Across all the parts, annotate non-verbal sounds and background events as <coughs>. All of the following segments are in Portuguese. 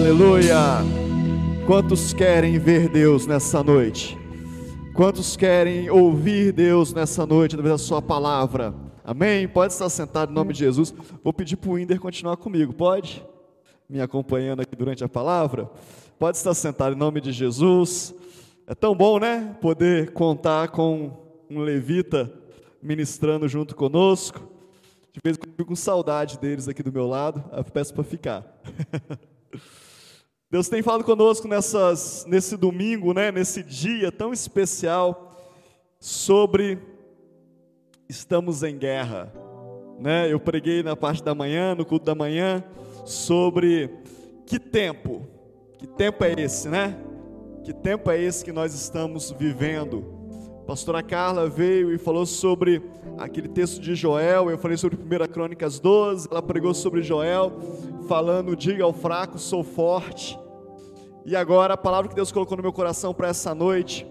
Aleluia! Quantos querem ver Deus nessa noite? Quantos querem ouvir Deus nessa noite através da Sua palavra? Amém? Pode estar sentado em nome de Jesus. Vou pedir para o Inder continuar comigo, pode? Me acompanhando aqui durante a palavra. Pode estar sentado em nome de Jesus. É tão bom, né? Poder contar com um levita ministrando junto conosco. De vez em quando eu fico com saudade deles aqui do meu lado, eu peço para ficar. <laughs> Deus tem falado conosco nessas, nesse domingo, né, nesse dia tão especial, sobre estamos em guerra. Né? Eu preguei na parte da manhã, no culto da manhã, sobre que tempo, que tempo é esse, né? Que tempo é esse que nós estamos vivendo? Pastora Carla veio e falou sobre aquele texto de Joel, eu falei sobre 1 Crônicas 12, ela pregou sobre Joel, falando: diga ao fraco, sou forte. E agora a palavra que Deus colocou no meu coração para essa noite,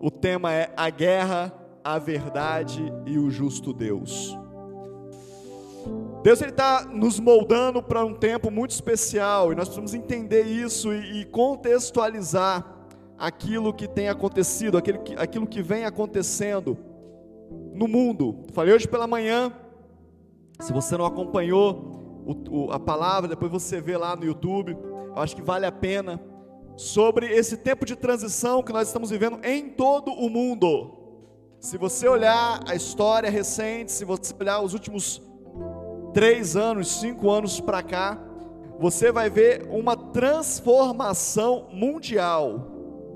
o tema é a guerra, a verdade e o justo Deus. Deus está nos moldando para um tempo muito especial e nós precisamos entender isso e, e contextualizar aquilo que tem acontecido, aquilo que, aquilo que vem acontecendo no mundo. Falei hoje pela manhã, se você não acompanhou o, o, a palavra, depois você vê lá no YouTube, eu acho que vale a pena, sobre esse tempo de transição que nós estamos vivendo em todo o mundo. Se você olhar a história recente, se você olhar os últimos três anos, cinco anos para cá, você vai ver uma transformação mundial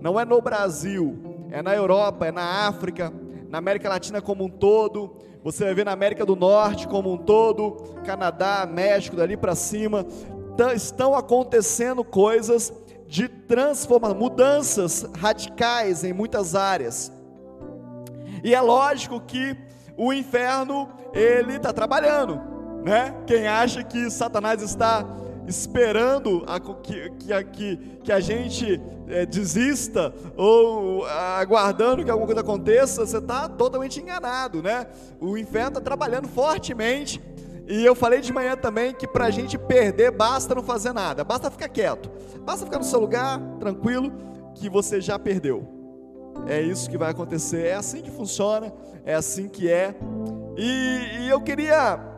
não é no Brasil, é na Europa, é na África, na América Latina como um todo. Você vai ver na América do Norte como um todo, Canadá, México, dali para cima. Estão acontecendo coisas de transformação, mudanças radicais em muitas áreas. E é lógico que o inferno ele está trabalhando, né? Quem acha que Satanás está esperando a, que, que, que, que, a gente é, desista ou aguardando que alguma coisa aconteça, você está totalmente enganado, né? O inferno está trabalhando fortemente. E eu falei de manhã também que para a gente perder basta não fazer nada, basta ficar quieto, basta ficar no seu lugar, tranquilo, que você já perdeu. É isso que vai acontecer, é assim que funciona, é assim que é. E, e eu queria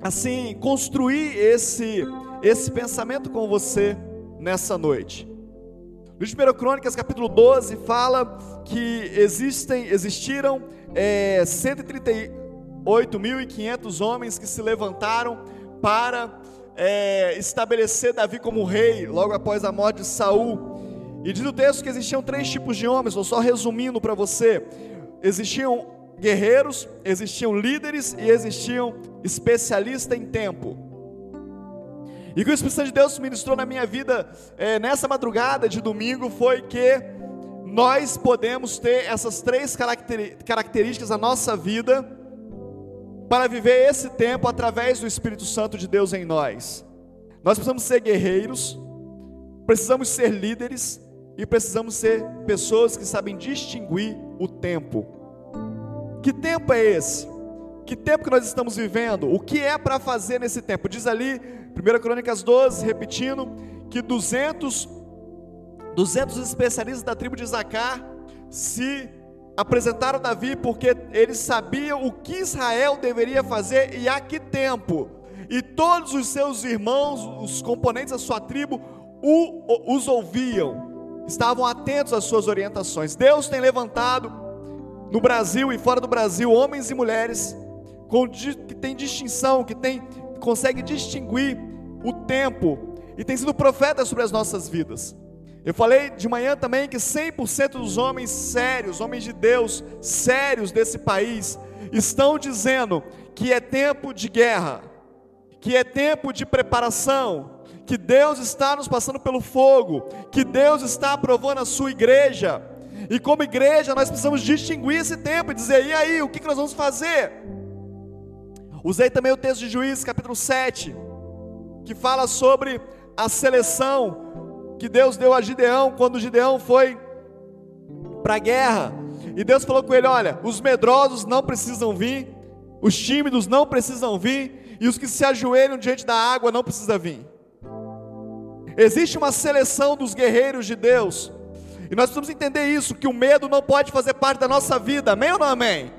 assim, construir esse, esse pensamento com você nessa noite. No 1 Crônicas, capítulo 12, fala que existem, existiram é, 138.500 homens que se levantaram para é, estabelecer Davi como rei, logo após a morte de Saul. E diz o texto que existiam três tipos de homens, estou só resumindo para você. Existiam guerreiros, existiam líderes e existiam especialistas em tempo. E o que o Espírito Santo de Deus ministrou na minha vida é, nessa madrugada de domingo foi que nós podemos ter essas três características na nossa vida para viver esse tempo através do Espírito Santo de Deus em nós. Nós precisamos ser guerreiros, precisamos ser líderes e precisamos ser pessoas que sabem distinguir o tempo. Que tempo é esse? Que tempo que nós estamos vivendo? O que é para fazer nesse tempo? Diz ali, 1 Crônicas 12, repetindo, que 200, 200 especialistas da tribo de Zacar se apresentaram a Davi porque eles sabiam o que Israel deveria fazer e a que tempo. E todos os seus irmãos, os componentes da sua tribo, o, os ouviam, estavam atentos às suas orientações. Deus tem levantado no Brasil e fora do Brasil, homens e mulheres com, que têm distinção, que tem, consegue distinguir o tempo e tem sido profeta sobre as nossas vidas. Eu falei de manhã também que 100% dos homens sérios, homens de Deus sérios desse país, estão dizendo que é tempo de guerra, que é tempo de preparação, que Deus está nos passando pelo fogo, que Deus está aprovando a sua igreja e como igreja, nós precisamos distinguir esse tempo e dizer: e aí, o que nós vamos fazer? Usei também o texto de Juízes, capítulo 7, que fala sobre a seleção que Deus deu a Gideão quando Gideão foi para a guerra. E Deus falou com ele: Olha, os medrosos não precisam vir, os tímidos não precisam vir, e os que se ajoelham diante da água não precisam vir. Existe uma seleção dos guerreiros de Deus. E nós precisamos entender isso, que o medo não pode fazer parte da nossa vida. Amém ou não amém?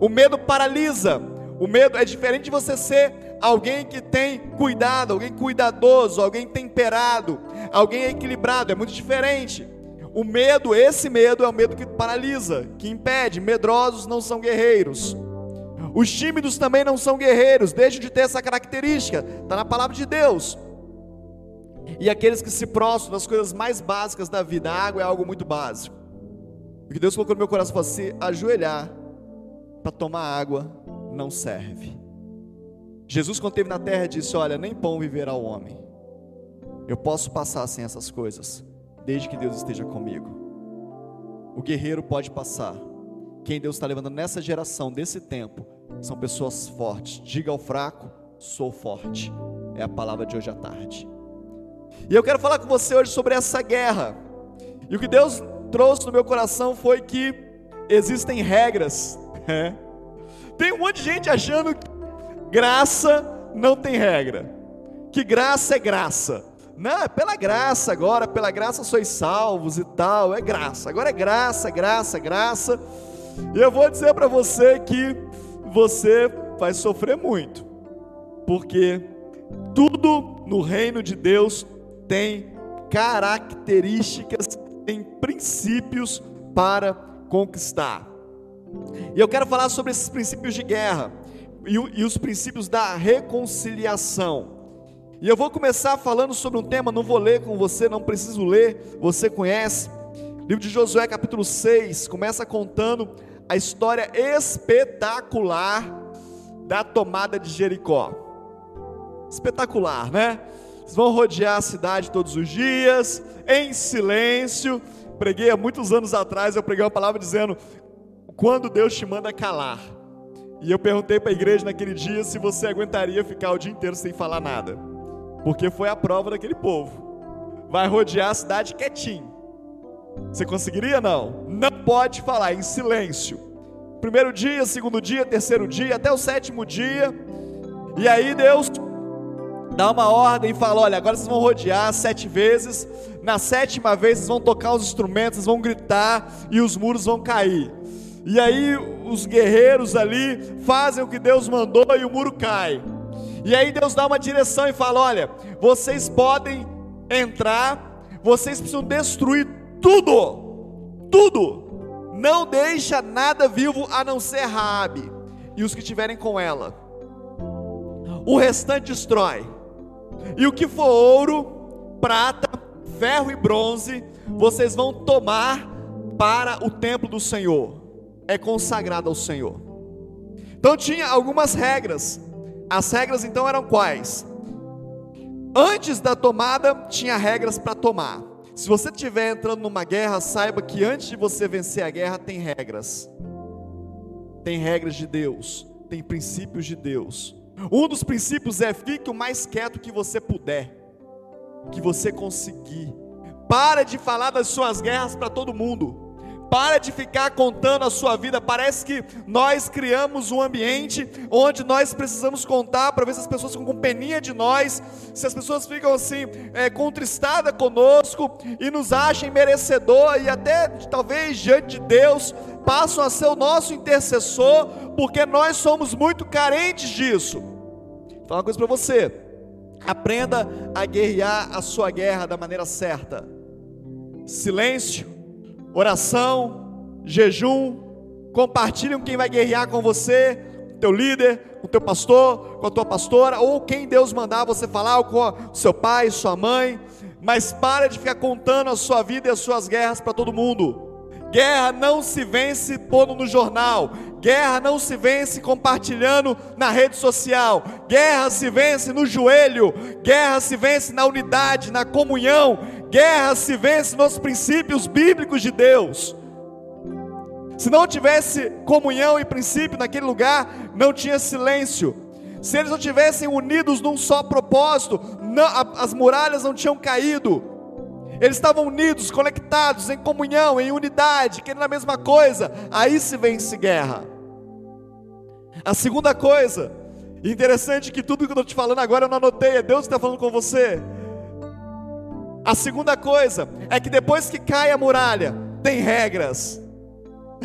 O medo paralisa. O medo é diferente de você ser alguém que tem cuidado, alguém cuidadoso, alguém temperado, alguém equilibrado, é muito diferente. O medo, esse medo é o medo que paralisa, que impede. Medrosos não são guerreiros. Os tímidos também não são guerreiros, deixam de ter essa característica, está na palavra de Deus. E aqueles que se prostram das coisas mais básicas da vida, a água é algo muito básico. O que Deus colocou no meu coração foi se ajoelhar para tomar água não serve. Jesus, quando esteve na terra, disse: Olha, nem pão viverá o homem. Eu posso passar sem essas coisas, desde que Deus esteja comigo. O guerreiro pode passar. Quem Deus está levando nessa geração, desse tempo, são pessoas fortes. Diga ao fraco: sou forte. É a palavra de hoje à tarde. E eu quero falar com você hoje sobre essa guerra. E o que Deus trouxe no meu coração foi que existem regras. Né? Tem um monte de gente achando que graça não tem regra, que graça é graça. Não, é pela graça agora, pela graça sois salvos e tal, é graça. Agora é graça, graça, graça. E eu vou dizer para você que você vai sofrer muito, porque tudo no reino de Deus tem características, tem princípios para conquistar. E eu quero falar sobre esses princípios de guerra e, e os princípios da reconciliação. E eu vou começar falando sobre um tema, não vou ler com você, não preciso ler, você conhece. Livro de Josué, capítulo 6, começa contando a história espetacular da tomada de Jericó. Espetacular, né? Vão rodear a cidade todos os dias, em silêncio. Preguei há muitos anos atrás, eu preguei uma palavra dizendo: quando Deus te manda calar. E eu perguntei para a igreja naquele dia se você aguentaria ficar o dia inteiro sem falar nada. Porque foi a prova daquele povo. Vai rodear a cidade quietinho. Você conseguiria não? Não pode falar em silêncio. Primeiro dia, segundo dia, terceiro dia, até o sétimo dia. E aí Deus dá uma ordem e fala: olha, agora vocês vão rodear sete vezes. Na sétima vez vocês vão tocar os instrumentos, vocês vão gritar e os muros vão cair. E aí os guerreiros ali fazem o que Deus mandou e o muro cai. E aí Deus dá uma direção e fala: olha, vocês podem entrar, vocês precisam destruir tudo, tudo. Não deixa nada vivo a não ser Raabe e os que estiverem com ela. O restante destrói. E o que for ouro, prata, ferro e bronze, vocês vão tomar para o templo do Senhor. É consagrado ao Senhor. Então tinha algumas regras. As regras então eram quais? Antes da tomada, tinha regras para tomar. Se você estiver entrando numa guerra, saiba que antes de você vencer a guerra, tem regras. Tem regras de Deus, tem princípios de Deus. Um dos princípios é fique o mais quieto que você puder, que você conseguir. Para de falar das suas guerras para todo mundo. Para de ficar contando a sua vida. Parece que nós criamos um ambiente onde nós precisamos contar para ver se as pessoas ficam com peninha de nós, se as pessoas ficam assim, é, contristadas conosco e nos achem merecedor e até talvez diante de Deus passam a ser o nosso intercessor, porque nós somos muito carentes disso. Vou falar uma coisa para você. Aprenda a guerrear a sua guerra da maneira certa. Silêncio oração, jejum, compartilhe com quem vai guerrear com você, o teu líder, o teu pastor, com a tua pastora, ou quem Deus mandar você falar, ou com seu pai, sua mãe, mas para de ficar contando a sua vida e as suas guerras para todo mundo. Guerra não se vence pondo no jornal. Guerra não se vence compartilhando na rede social. Guerra se vence no joelho. Guerra se vence na unidade, na comunhão. Guerra se vence nos princípios bíblicos de Deus. Se não tivesse comunhão e princípio naquele lugar, não tinha silêncio. Se eles não tivessem unidos num só propósito, não, as muralhas não tinham caído. Eles estavam unidos, conectados, em comunhão, em unidade, querendo a mesma coisa. Aí se vence guerra. A segunda coisa, interessante que tudo que eu estou te falando agora eu não anotei, é Deus que está falando com você. A segunda coisa é que depois que cai a muralha, tem regras.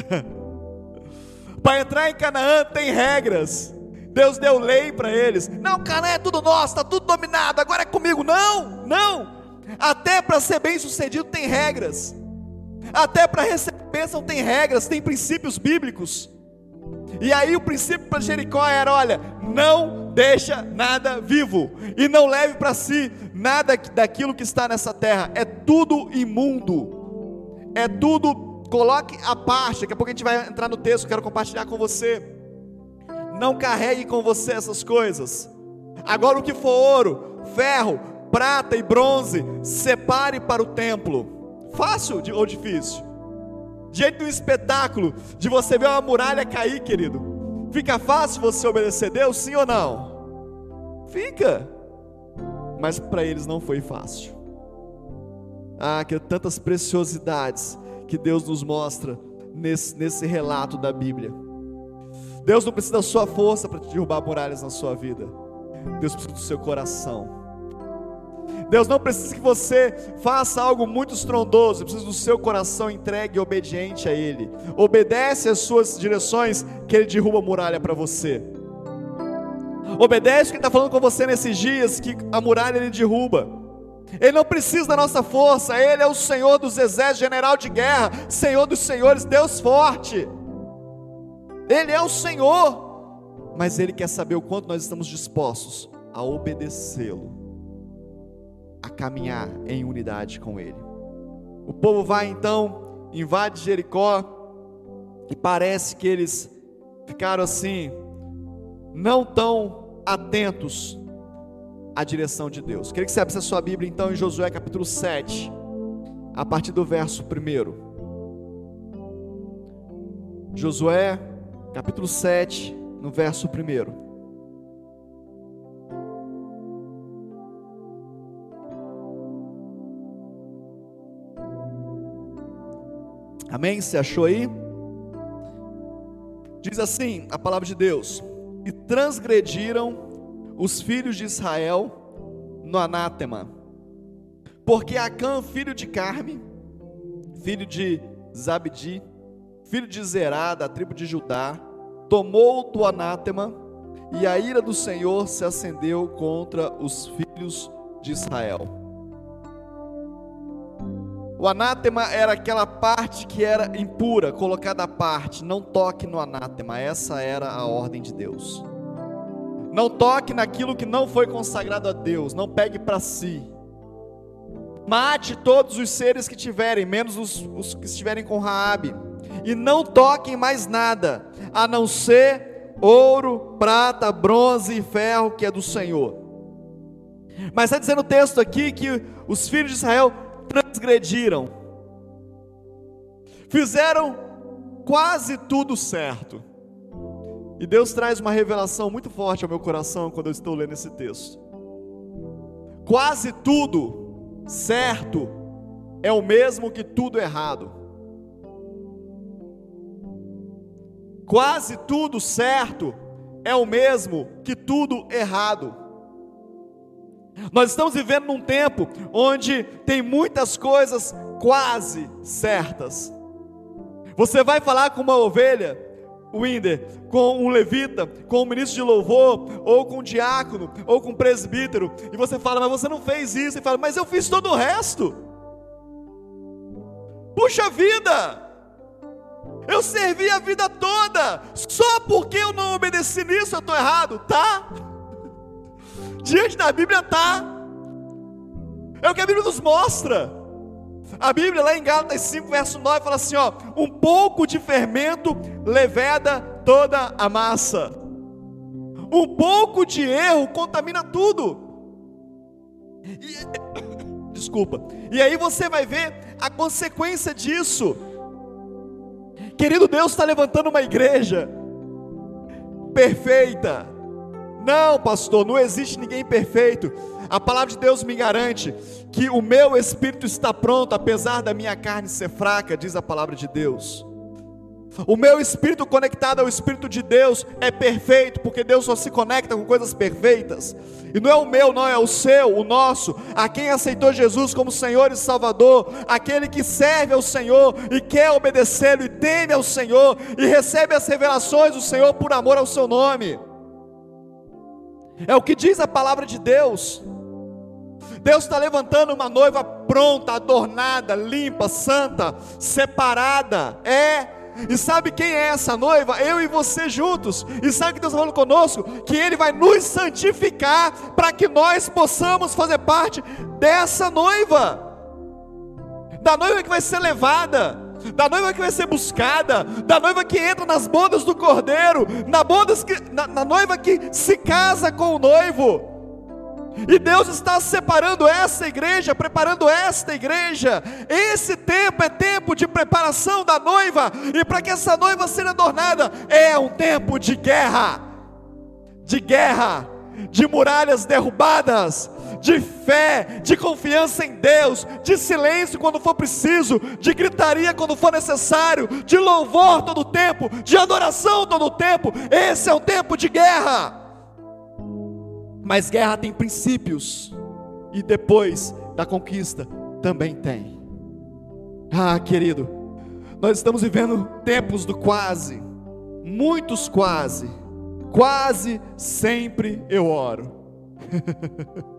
<laughs> para entrar em Canaã tem regras. Deus deu lei para eles. Não, Canaã é tudo nosso, está tudo dominado, agora é comigo. Não, não. Até para ser bem sucedido tem regras. Até para receber bênção tem regras, tem princípios bíblicos. E aí o princípio para Jericó era: olha, não deixa nada vivo e não leve para si nada daquilo que está nessa terra. É tudo imundo. É tudo coloque a parte. Daqui a pouco a gente vai entrar no texto, quero compartilhar com você. Não carregue com você essas coisas. Agora o que for ouro, ferro, prata e bronze, separe para o templo. Fácil ou difícil? Diante do espetáculo de você ver uma muralha cair, querido, fica fácil você obedecer Deus, sim ou não? Fica. Mas para eles não foi fácil. Ah, que tantas preciosidades que Deus nos mostra nesse, nesse relato da Bíblia. Deus não precisa da sua força para derrubar muralhas na sua vida. Deus precisa do seu coração. Deus não precisa que você faça algo muito estrondoso, precisa do seu coração entregue e obediente a Ele. Obedece às suas direções, que Ele derruba a muralha para você. Obedece o que Ele está falando com você nesses dias, que a muralha Ele derruba. Ele não precisa da nossa força, Ele é o Senhor dos exércitos, general de guerra, Senhor dos senhores, Deus forte. Ele é o Senhor, mas Ele quer saber o quanto nós estamos dispostos a obedecê-lo a caminhar em unidade com Ele. O povo vai então, invade Jericó, e parece que eles ficaram assim, não tão atentos à direção de Deus. Queria que você abrisse a sua Bíblia então em Josué capítulo 7, a partir do verso 1. Josué capítulo 7, no verso 1. Amém? Você achou aí? Diz assim a palavra de Deus: E transgrediram os filhos de Israel no anátema, porque Acã, filho de Carme, filho de Zabdi, filho de Zerá, da tribo de Judá, tomou do anátema, e a ira do Senhor se acendeu contra os filhos de Israel. O anátema era aquela parte que era impura, colocada à parte. Não toque no anátema, essa era a ordem de Deus. Não toque naquilo que não foi consagrado a Deus, não pegue para si. Mate todos os seres que tiverem, menos os, os que estiverem com Raabe, e não toquem mais nada, a não ser ouro, prata, bronze e ferro que é do Senhor. Mas está dizendo o texto aqui que os filhos de Israel transgrediram, fizeram quase tudo certo. E Deus traz uma revelação muito forte ao meu coração quando eu estou lendo esse texto. Quase tudo certo é o mesmo que tudo errado. Quase tudo certo é o mesmo que tudo errado. Nós estamos vivendo num tempo onde tem muitas coisas quase certas. Você vai falar com uma ovelha, Winder, com um levita, com um ministro de louvor, ou com um diácono, ou com um presbítero, e você fala, mas você não fez isso, e fala, mas eu fiz todo o resto. Puxa vida! Eu servi a vida toda, só porque eu não obedeci nisso eu estou errado, tá? Diante da Bíblia está. É o que a Bíblia nos mostra. A Bíblia, lá em Gálatas 5, verso 9, fala assim: ó, um pouco de fermento leveda toda a massa. Um pouco de erro contamina tudo. E, <coughs> desculpa. E aí você vai ver a consequência disso. Querido Deus está levantando uma igreja perfeita não, pastor, não existe ninguém perfeito. A palavra de Deus me garante que o meu espírito está pronto, apesar da minha carne ser fraca, diz a palavra de Deus. O meu espírito conectado ao Espírito de Deus é perfeito, porque Deus só se conecta com coisas perfeitas. E não é o meu, não é o seu, o nosso, a quem aceitou Jesus como Senhor e Salvador, aquele que serve ao Senhor e quer obedecê-lo e teme ao Senhor e recebe as revelações do Senhor por amor ao seu nome. É o que diz a palavra de Deus. Deus está levantando uma noiva pronta, adornada, limpa, santa, separada. É e sabe quem é essa noiva? Eu e você juntos. E sabe que Deus está falando conosco? Que Ele vai nos santificar para que nós possamos fazer parte dessa noiva. Da noiva que vai ser levada da noiva que vai ser buscada, da noiva que entra nas bodas do cordeiro, na, bodas que, na, na noiva que se casa com o noivo. E Deus está separando essa igreja, preparando esta igreja. Esse tempo é tempo de preparação da noiva, e para que essa noiva seja adornada, é um tempo de guerra, de guerra, de muralhas derrubadas, de fé, de confiança em Deus, de silêncio quando for preciso, de gritaria quando for necessário, de louvor todo o tempo, de adoração todo o tempo. Esse é um tempo de guerra. Mas guerra tem princípios, e depois da conquista também tem. Ah, querido, nós estamos vivendo tempos do quase, muitos quase, quase sempre eu oro. <laughs>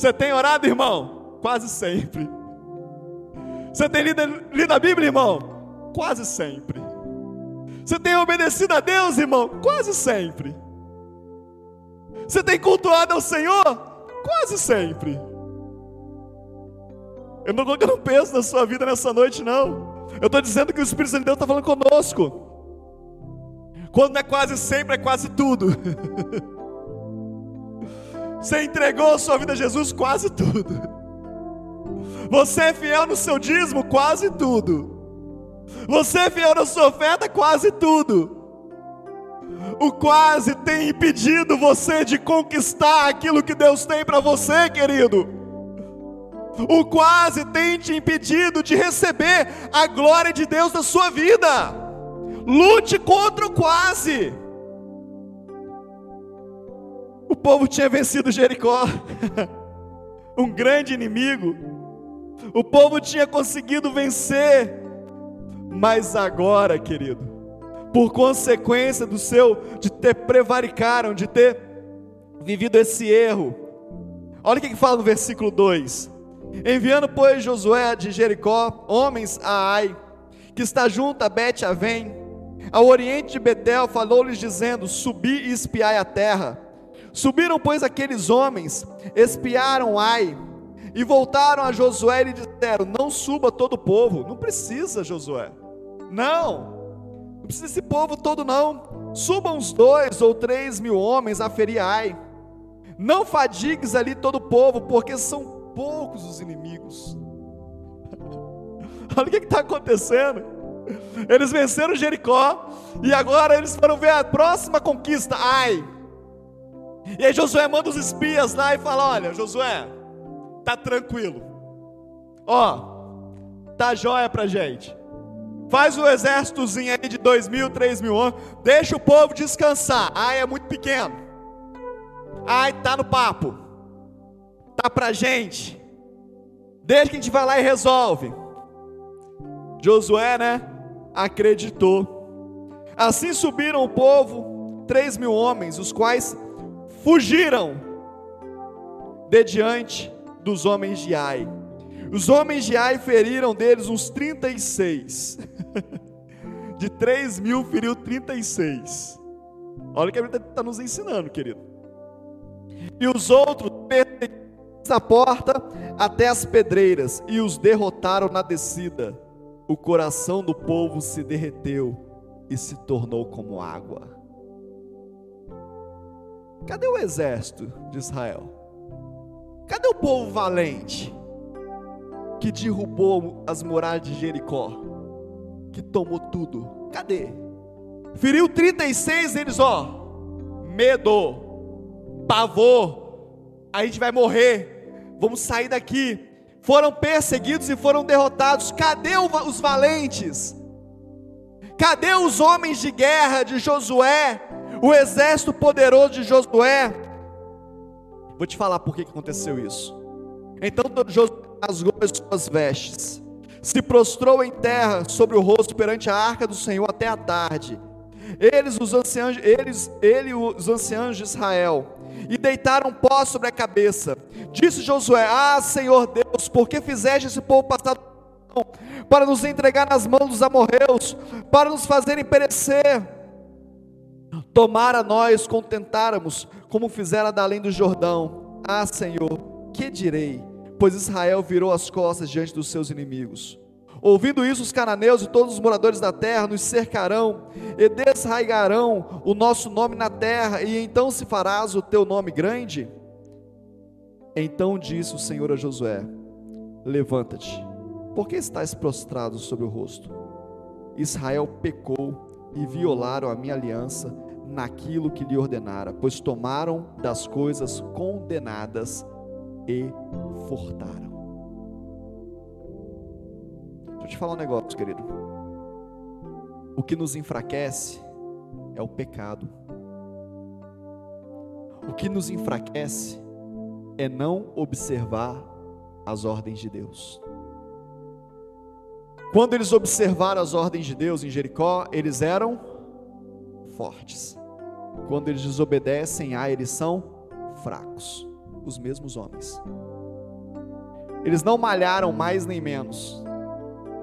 Você tem orado, irmão? Quase sempre. Você tem lido, lido a Bíblia, irmão? Quase sempre. Você tem obedecido a Deus, irmão? Quase sempre. Você tem cultuado ao Senhor? Quase sempre. Eu não estou colocando peso na sua vida nessa noite, não. Eu estou dizendo que o Espírito Santo de Deus está falando conosco. Quando não é quase sempre, é quase tudo. <laughs> Você entregou a sua vida a Jesus, quase tudo. Você é fiel no seu dízimo, quase tudo. Você é fiel na sua oferta, quase tudo. O quase tem impedido você de conquistar aquilo que Deus tem para você, querido. O quase tem te impedido de receber a glória de Deus na sua vida. Lute contra o quase. O povo tinha vencido Jericó, <laughs> um grande inimigo. O povo tinha conseguido vencer, mas agora, querido, por consequência do seu, de ter prevaricaram, de ter vivido esse erro. Olha o que fala no versículo 2: Enviando, pois, Josué de Jericó, homens a Ai, que está junto a Bet-Avém, ao oriente de Betel, falou-lhes dizendo: Subi e espiai a terra. Subiram, pois, aqueles homens, espiaram Ai, e voltaram a Josué e disseram: Não suba todo o povo, não precisa, Josué, não, precisa esse povo todo, não. Subam uns dois ou três mil homens a ferir Ai. Não fadigues ali todo o povo, porque são poucos os inimigos. <laughs> Olha o que está acontecendo. Eles venceram Jericó e agora eles foram ver a próxima conquista, Ai. E aí Josué manda os espias lá e fala: Olha, Josué, tá tranquilo. Ó, tá jóia pra gente. Faz o exércitozinho aí de dois mil, três mil homens. Deixa o povo descansar. Ai, é muito pequeno. Ai, tá no papo. Tá pra gente. Deixa que a gente vai lá e resolve. Josué, né? Acreditou. Assim subiram o povo, três mil homens, os quais fugiram de diante dos homens de Ai. Os homens de Ai feriram deles uns 36. <laughs> de 3 mil feriu 36. Olha o que a Bíblia está nos ensinando, querido. E os outros perseguiram a porta até as pedreiras e os derrotaram na descida. O coração do povo se derreteu e se tornou como água. Cadê o exército de Israel? Cadê o povo valente que derrubou as muralhas de Jericó? Que tomou tudo? Cadê? Feriu 36 eles, ó. Medo, pavor. A gente vai morrer. Vamos sair daqui. Foram perseguidos e foram derrotados. Cadê os valentes? Cadê os homens de guerra de Josué? O exército poderoso de Josué? Vou te falar por que aconteceu isso. Então Josué rasgou as suas vestes, se prostrou em terra sobre o rosto perante a arca do Senhor até a tarde. Eles, os anciãos, eles, ele, os anciãos de Israel, e deitaram pó sobre a cabeça. Disse Josué: Ah, Senhor Deus, por que fizeste esse povo passar para nos entregar nas mãos dos amorreus, para nos fazerem perecer? Tomara nós contentáramos, como fizera da além do Jordão. Ah, Senhor, que direi? Pois Israel virou as costas diante dos seus inimigos. Ouvindo isso, os cananeus e todos os moradores da terra nos cercarão e desraigarão o nosso nome na terra, e então se farás o teu nome grande? Então disse o Senhor a Josué: Levanta-te, por que estás prostrado sobre o rosto? Israel pecou e violaram a minha aliança naquilo que lhe ordenara, pois tomaram das coisas condenadas e furtaram te falar um negócio, querido. O que nos enfraquece é o pecado. O que nos enfraquece é não observar as ordens de Deus. Quando eles observaram as ordens de Deus em Jericó, eles eram fortes. Quando eles desobedecem a, eles são fracos. Os mesmos homens. Eles não malharam mais nem menos.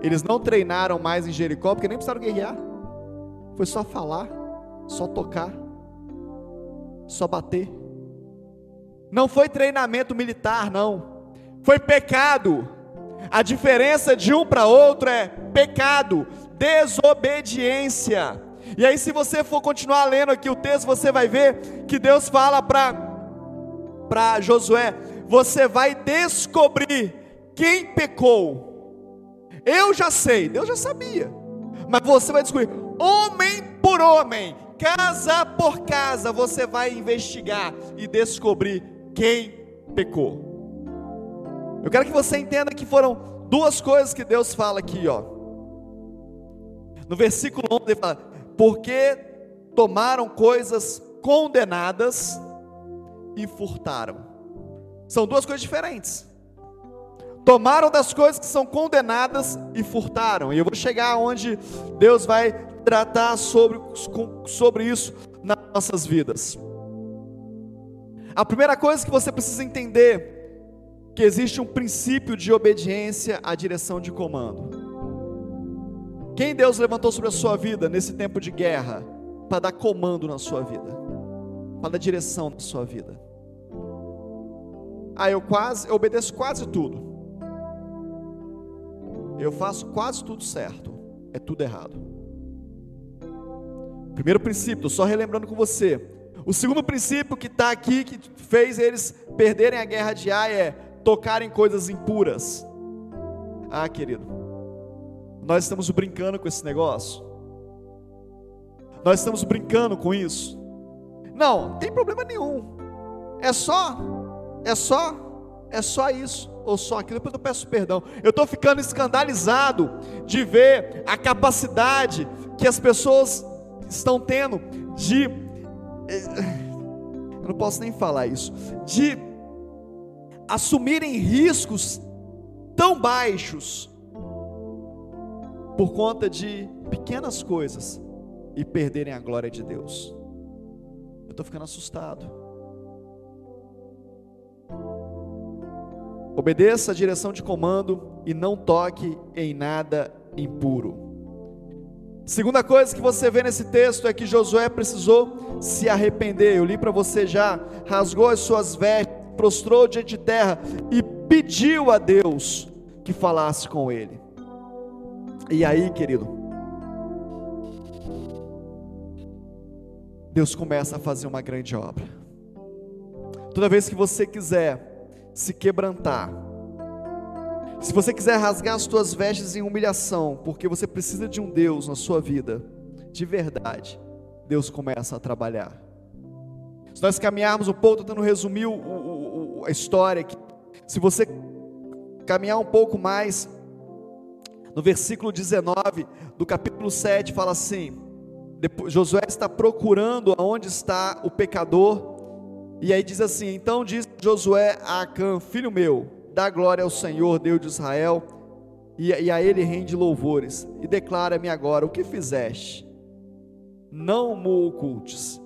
Eles não treinaram mais em Jericó porque nem precisaram guerrear. Foi só falar, só tocar, só bater. Não foi treinamento militar, não. Foi pecado. A diferença de um para outro é pecado, desobediência. E aí, se você for continuar lendo aqui o texto, você vai ver que Deus fala para Josué: você vai descobrir quem pecou eu já sei, Deus já sabia. Mas você vai descobrir, homem por homem, casa por casa, você vai investigar e descobrir quem pecou. Eu quero que você entenda que foram duas coisas que Deus fala aqui, ó. No versículo 11 ele fala: "Porque tomaram coisas condenadas e furtaram". São duas coisas diferentes tomaram das coisas que são condenadas e furtaram. E eu vou chegar onde Deus vai tratar sobre, sobre isso nas nossas vidas. A primeira coisa que você precisa entender que existe um princípio de obediência à direção de comando. Quem Deus levantou sobre a sua vida nesse tempo de guerra para dar comando na sua vida, para dar direção na sua vida? Ah, eu quase, eu obedeço quase tudo. Eu faço quase tudo certo, é tudo errado. Primeiro princípio, só relembrando com você. O segundo princípio que está aqui, que fez eles perderem a guerra de Ai, é tocarem coisas impuras. Ah, querido, nós estamos brincando com esse negócio. Nós estamos brincando com isso. Não, não tem problema nenhum. É só, é só, é só isso ou só aquilo, depois eu peço perdão. Eu estou ficando escandalizado de ver a capacidade que as pessoas estão tendo de. Eh, eu não posso nem falar isso. De assumirem riscos tão baixos por conta de pequenas coisas e perderem a glória de Deus. Eu estou ficando assustado. Obedeça a direção de comando e não toque em nada impuro. Segunda coisa que você vê nesse texto é que Josué precisou se arrepender. Eu li para você já, rasgou as suas vestes, prostrou diante de terra e pediu a Deus que falasse com ele. E aí, querido, Deus começa a fazer uma grande obra. Toda vez que você quiser se quebrantar, se você quiser rasgar as suas vestes em humilhação, porque você precisa de um Deus na sua vida, de verdade, Deus começa a trabalhar. Se nós caminharmos um pouco, tentando resumir o, o, a história aqui, se você caminhar um pouco mais, No versículo 19 do capítulo 7 fala assim: depois, Josué está procurando aonde está o pecador, e aí diz assim: Então diz Josué a Acã, filho meu, dá glória ao Senhor, Deus de Israel, e, e a ele rende louvores, e declara-me agora o que fizeste, não me ocultes.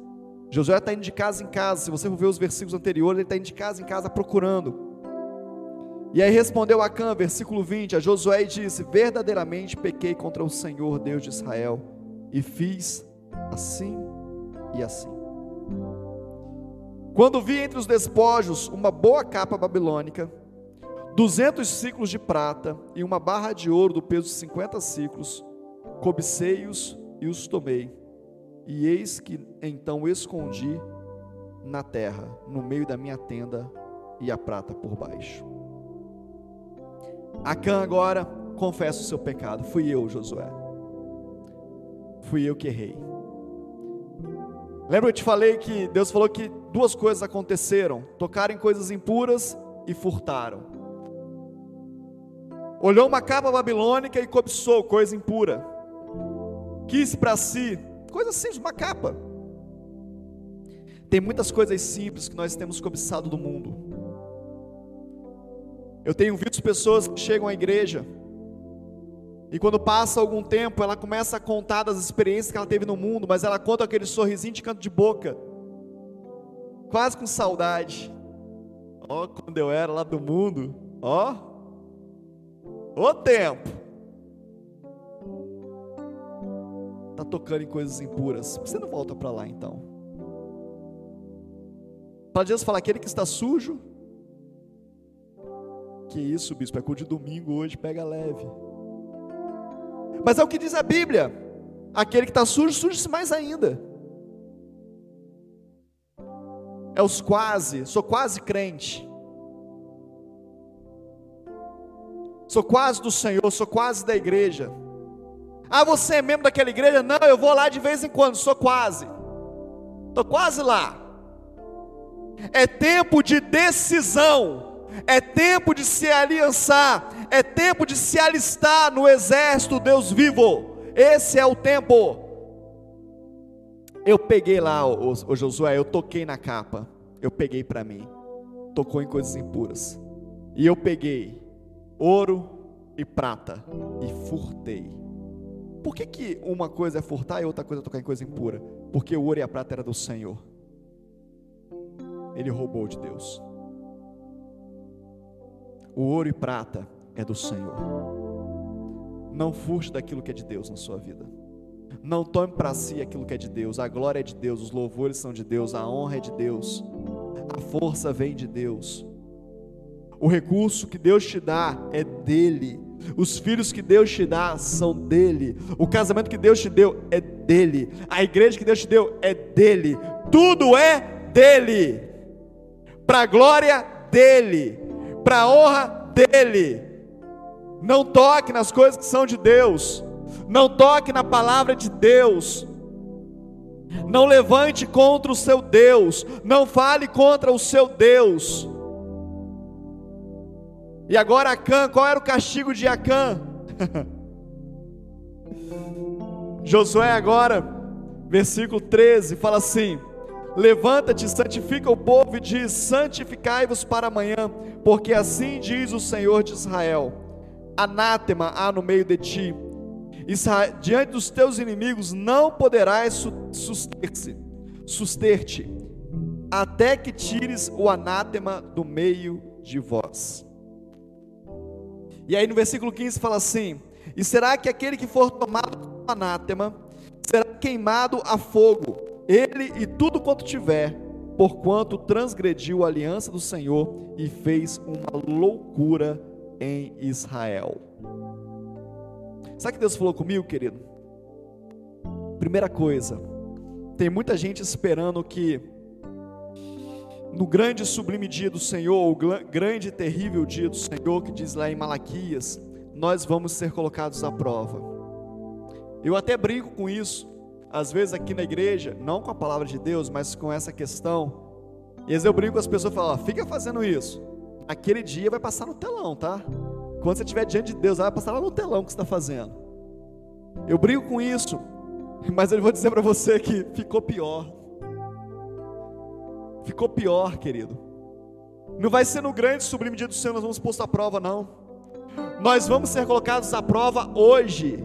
Josué está indo de casa em casa, se você for ver os versículos anteriores, ele está indo de casa em casa procurando. E aí respondeu Acã, versículo 20, a Josué e disse: Verdadeiramente pequei contra o Senhor, Deus de Israel, e fiz assim e assim. Quando vi entre os despojos uma boa capa babilônica, duzentos ciclos de prata e uma barra de ouro do peso de cinquenta ciclos, cobicei-os e os tomei. E eis que então escondi na terra, no meio da minha tenda, e a prata por baixo. Acã agora confessa o seu pecado. Fui eu, Josué. Fui eu que errei. Lembra eu te falei que Deus falou que duas coisas aconteceram: tocaram em coisas impuras e furtaram. Olhou uma capa babilônica e cobiçou coisa impura. Quis para si, coisa simples, uma capa. Tem muitas coisas simples que nós temos cobiçado do mundo. Eu tenho visto pessoas que chegam à igreja e quando passa algum tempo, ela começa a contar das experiências que ela teve no mundo, mas ela conta aquele sorrisinho de canto de boca, quase com saudade. Ó, oh, quando eu era lá do mundo, ó, oh, o tempo. Tocando em coisas impuras. Você não volta para lá então. Para Jesus falar aquele que está sujo, que isso, bispo, é culto de domingo hoje, pega leve. Mas é o que diz a Bíblia: aquele que está sujo, suje-se mais ainda. É os quase, sou quase crente. Sou quase do Senhor, sou quase da igreja. Ah, você é membro daquela igreja? Não, eu vou lá de vez em quando, sou quase. Estou quase lá. É tempo de decisão é tempo de se aliançar, é tempo de se alistar no exército Deus vivo. Esse é o tempo. Eu peguei lá, o, o Josué, eu toquei na capa, eu peguei para mim, tocou em coisas impuras, e eu peguei ouro e prata e furtei. Por que, que uma coisa é furtar e outra coisa é tocar em coisa impura? Porque o ouro e a prata era do Senhor. Ele roubou de Deus. O ouro e prata é do Senhor. Não fuja daquilo que é de Deus na sua vida. Não tome para si aquilo que é de Deus. A glória é de Deus, os louvores são de Deus, a honra é de Deus. A força vem de Deus. O recurso que Deus te dá é dele. Os filhos que Deus te dá são dele. O casamento que Deus te deu é dele. A igreja que Deus te deu é dele. Tudo é dele. Para a glória dele para a honra dele. Não toque nas coisas que são de Deus. Não toque na palavra de Deus. Não levante contra o seu Deus. Não fale contra o seu Deus. E agora Acã, qual era o castigo de Acã? <laughs> Josué agora, versículo 13, fala assim: Levanta-te, santifica o povo e diz: Santificai-vos para amanhã, porque assim diz o Senhor de Israel: Anátema há no meio de ti, Israel, diante dos teus inimigos não poderás suster-se, suster-te, até que tires o anátema do meio de vós. E aí no versículo 15 fala assim: E será que aquele que for tomado como anátema será queimado a fogo? ele e tudo quanto tiver, porquanto transgrediu a aliança do Senhor e fez uma loucura em Israel. Sabe o que Deus falou comigo, querido? Primeira coisa, tem muita gente esperando que no grande e sublime dia do Senhor, o grande e terrível dia do Senhor, que diz lá em Malaquias, nós vamos ser colocados à prova. Eu até brinco com isso, às vezes aqui na igreja, não com a palavra de Deus, mas com essa questão. E às vezes eu brinco com as pessoas e falo, ó, fica fazendo isso. Aquele dia vai passar no telão, tá? Quando você estiver diante de Deus, vai passar lá no telão que você está fazendo. Eu brigo com isso, <laughs> mas eu vou dizer para você que ficou pior. Ficou pior, querido. Não vai ser no grande sublime dia do Senhor nós vamos posto à prova, não. Nós vamos ser colocados à prova hoje,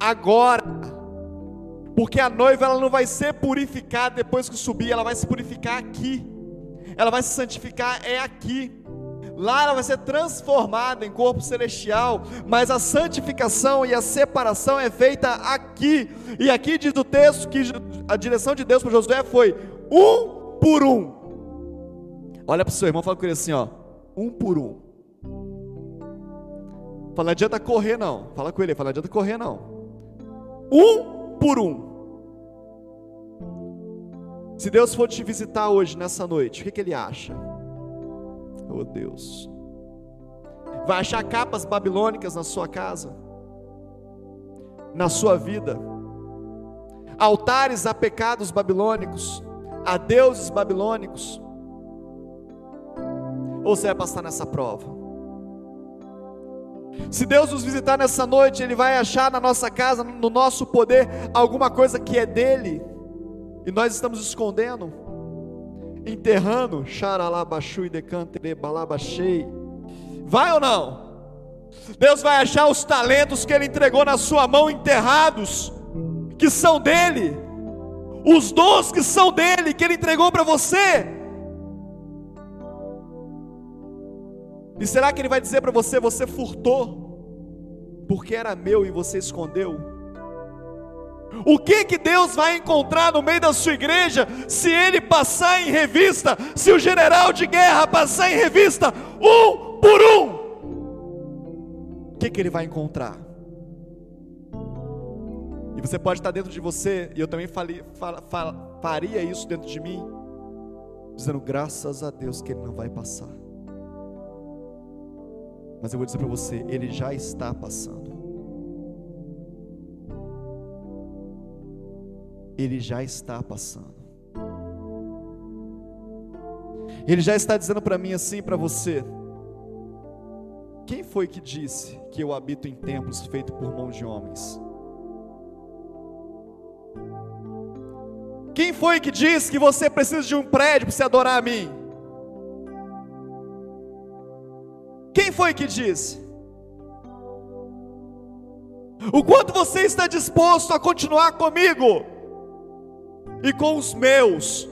agora, porque a noiva ela não vai ser purificada depois que subir, ela vai se purificar aqui, ela vai se santificar é aqui. Lá ela vai ser transformada em corpo celestial, mas a santificação e a separação é feita aqui. E aqui diz o texto que a direção de Deus para Josué foi um por um. Olha para o seu irmão, fala com ele assim, ó, um por um. Fala, não adianta correr não. Fala com ele, fala, não adianta correr não. Um por um. Se Deus for te visitar hoje, nessa noite, o que, que Ele acha? Oh Deus. Vai achar capas babilônicas na sua casa, na sua vida, altares a pecados babilônicos, a deuses babilônicos, ou você vai passar nessa prova? Se Deus nos visitar nessa noite, Ele vai achar na nossa casa, no nosso poder, alguma coisa que é dele, e nós estamos escondendo, enterrando, xaralabaxu e decantere balabachei. Vai ou não? Deus vai achar os talentos que Ele entregou na sua mão enterrados, que são dele, os dons que são dele, que Ele entregou para você. E será que Ele vai dizer para você: você furtou, porque era meu e você escondeu? O que que Deus vai encontrar no meio da sua igreja se ele passar em revista, se o general de guerra passar em revista um por um? O que que ele vai encontrar? E você pode estar dentro de você, e eu também falei, fala, fala, faria isso dentro de mim, dizendo graças a Deus que ele não vai passar. Mas eu vou dizer para você, ele já está passando. ele já está passando. Ele já está dizendo para mim assim, para você: Quem foi que disse que eu habito em templos feitos por mãos de homens? Quem foi que disse que você precisa de um prédio para se adorar a mim? Quem foi que disse? O quanto você está disposto a continuar comigo? e com os meus.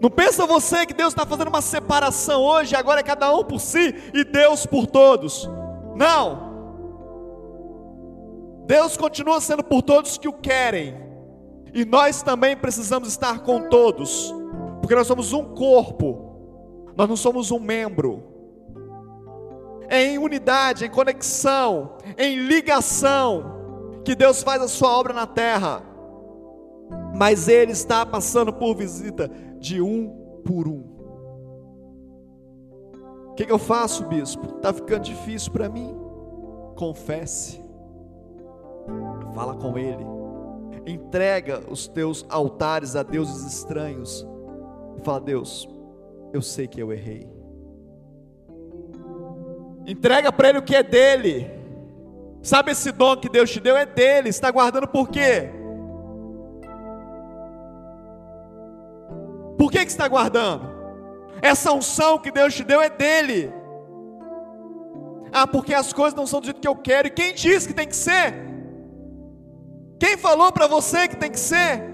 Não pensa você que Deus está fazendo uma separação hoje, agora é cada um por si e Deus por todos. Não. Deus continua sendo por todos que o querem. E nós também precisamos estar com todos, porque nós somos um corpo, nós não somos um membro. É em unidade, em conexão, em ligação, que Deus faz a sua obra na terra mas ele está passando por visita de um por um. O que, que eu faço, bispo? Está ficando difícil para mim? Confesse, fala com ele, entrega os teus altares a deuses estranhos, e fala: Deus, eu sei que eu errei. Entrega para ele o que é dele. Sabe esse dom que Deus te deu é dele. Está guardando por quê? Por que, que está guardando? Essa unção que Deus te deu é dele. Ah, porque as coisas não são do jeito que eu quero. E quem disse que tem que ser? Quem falou para você que tem que ser?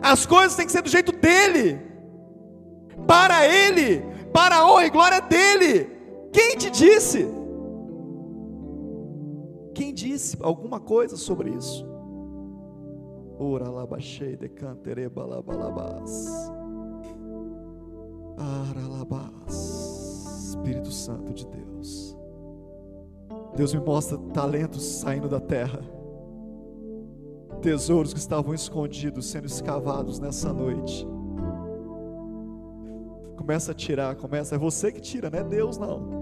As coisas têm que ser do jeito dele. Para ele, para a honra e glória dele. Quem te disse? Quem disse alguma coisa sobre isso? Ora de cantere balabalabas. Aralabás, Espírito Santo de Deus. Deus me mostra talentos saindo da terra, tesouros que estavam escondidos, sendo escavados nessa noite. Começa a tirar, começa, é você que tira, não é Deus não.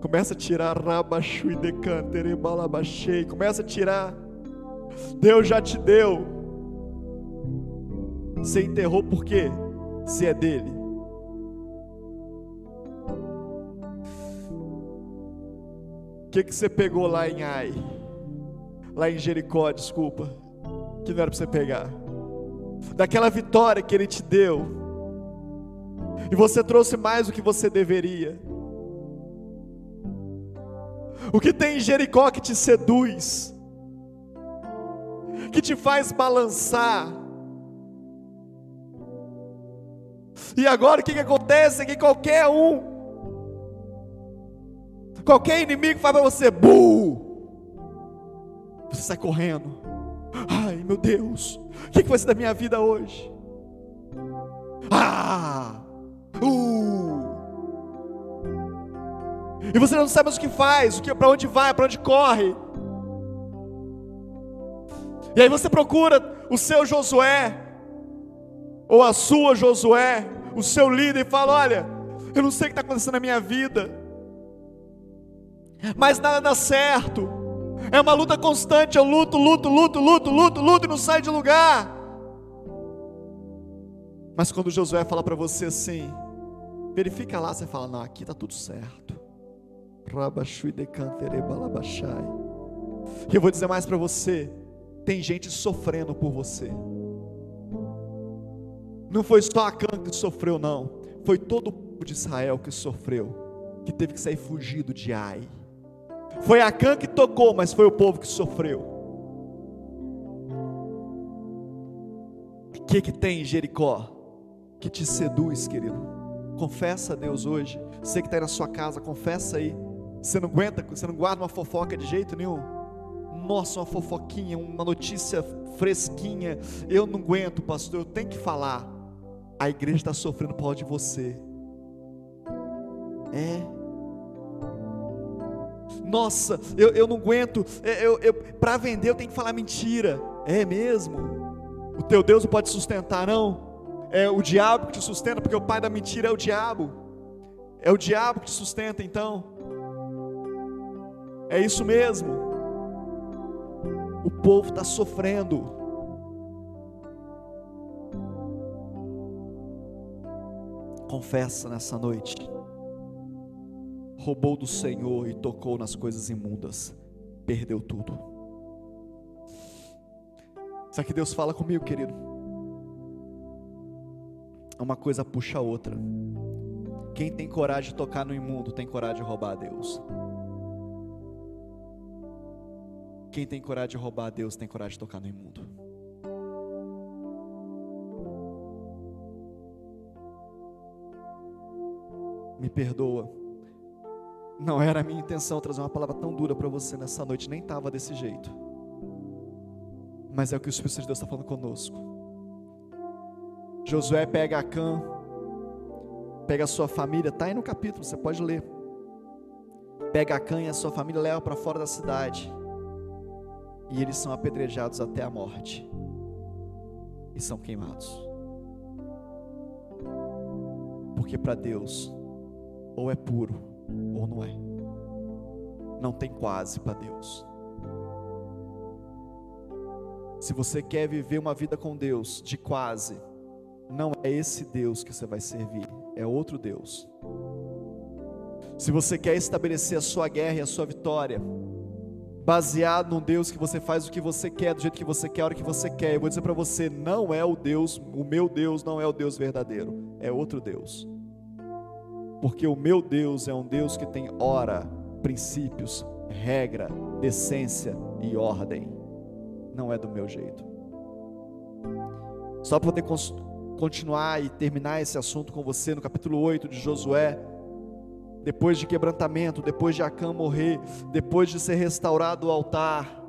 Começa a tirar rabaxu e decantere balabachei, começa a tirar. Deus já te deu. Você enterrou por quê? se é dele. O que, que você pegou lá em Ai? Lá em Jericó, desculpa. Que não era para você pegar. Daquela vitória que Ele te deu. E você trouxe mais do que você deveria. O que tem em Jericó que te seduz? Que te faz balançar? E agora o que, que acontece? É que qualquer um, qualquer inimigo fala para você, bu, você sai correndo. Ai meu Deus, o que, que vai ser da minha vida hoje? Ah, uh. E você não sabe o que faz, o que, para onde vai, para onde corre. E aí você procura o seu Josué, ou a sua Josué, o seu líder, e fala: Olha, eu não sei o que está acontecendo na minha vida, mas nada dá certo, é uma luta constante, eu luto, luto, luto, luto, luto, luto e não sai de lugar. Mas quando Josué fala para você assim, verifica lá, você fala: Não, aqui está tudo certo. E eu vou dizer mais para você: tem gente sofrendo por você. Não foi só Acã que sofreu, não. Foi todo o povo de Israel que sofreu, que teve que sair fugido de Ai. Foi Acã que tocou, mas foi o povo que sofreu. O que, que tem em Jericó que te seduz, querido? Confessa a Deus hoje. Você que está aí na sua casa, confessa aí. Você não aguenta, você não guarda uma fofoca de jeito nenhum. Nossa, uma fofoquinha, uma notícia fresquinha. Eu não aguento, pastor, eu tenho que falar a igreja está sofrendo por causa de você. É. Nossa, eu, eu não aguento. É, eu, eu, Para vender eu tenho que falar mentira. É mesmo? O teu Deus não pode sustentar, não? É o diabo que te sustenta, porque o pai da mentira é o diabo. É o diabo que te sustenta, então. É isso mesmo. O povo está sofrendo. confessa nessa noite. Roubou do Senhor e tocou nas coisas imundas, perdeu tudo. Sabe que Deus fala comigo, querido? Uma coisa puxa a outra. Quem tem coragem de tocar no imundo tem coragem de roubar a Deus. Quem tem coragem de roubar a Deus tem coragem de tocar no imundo. me perdoa. Não era a minha intenção trazer uma palavra tão dura para você nessa noite, nem estava desse jeito. Mas é o que o Espírito de Deus está falando conosco. Josué pega a Cã, pega a sua família, está aí no capítulo, você pode ler. Pega a Cã e a sua família leva para fora da cidade. E eles são apedrejados até a morte. E são queimados. Porque para Deus ou é puro ou não é. Não tem quase para Deus. Se você quer viver uma vida com Deus de quase, não é esse Deus que você vai servir, é outro Deus. Se você quer estabelecer a sua guerra e a sua vitória, baseado num Deus que você faz o que você quer, do jeito que você quer, a hora que você quer, eu vou dizer para você: não é o Deus, o meu Deus não é o Deus verdadeiro, é outro Deus porque o meu Deus é um Deus que tem hora, princípios, regra, decência e ordem. Não é do meu jeito. Só para poder continuar e terminar esse assunto com você no capítulo 8 de Josué, depois de quebrantamento, depois de Acã morrer, depois de ser restaurado o altar,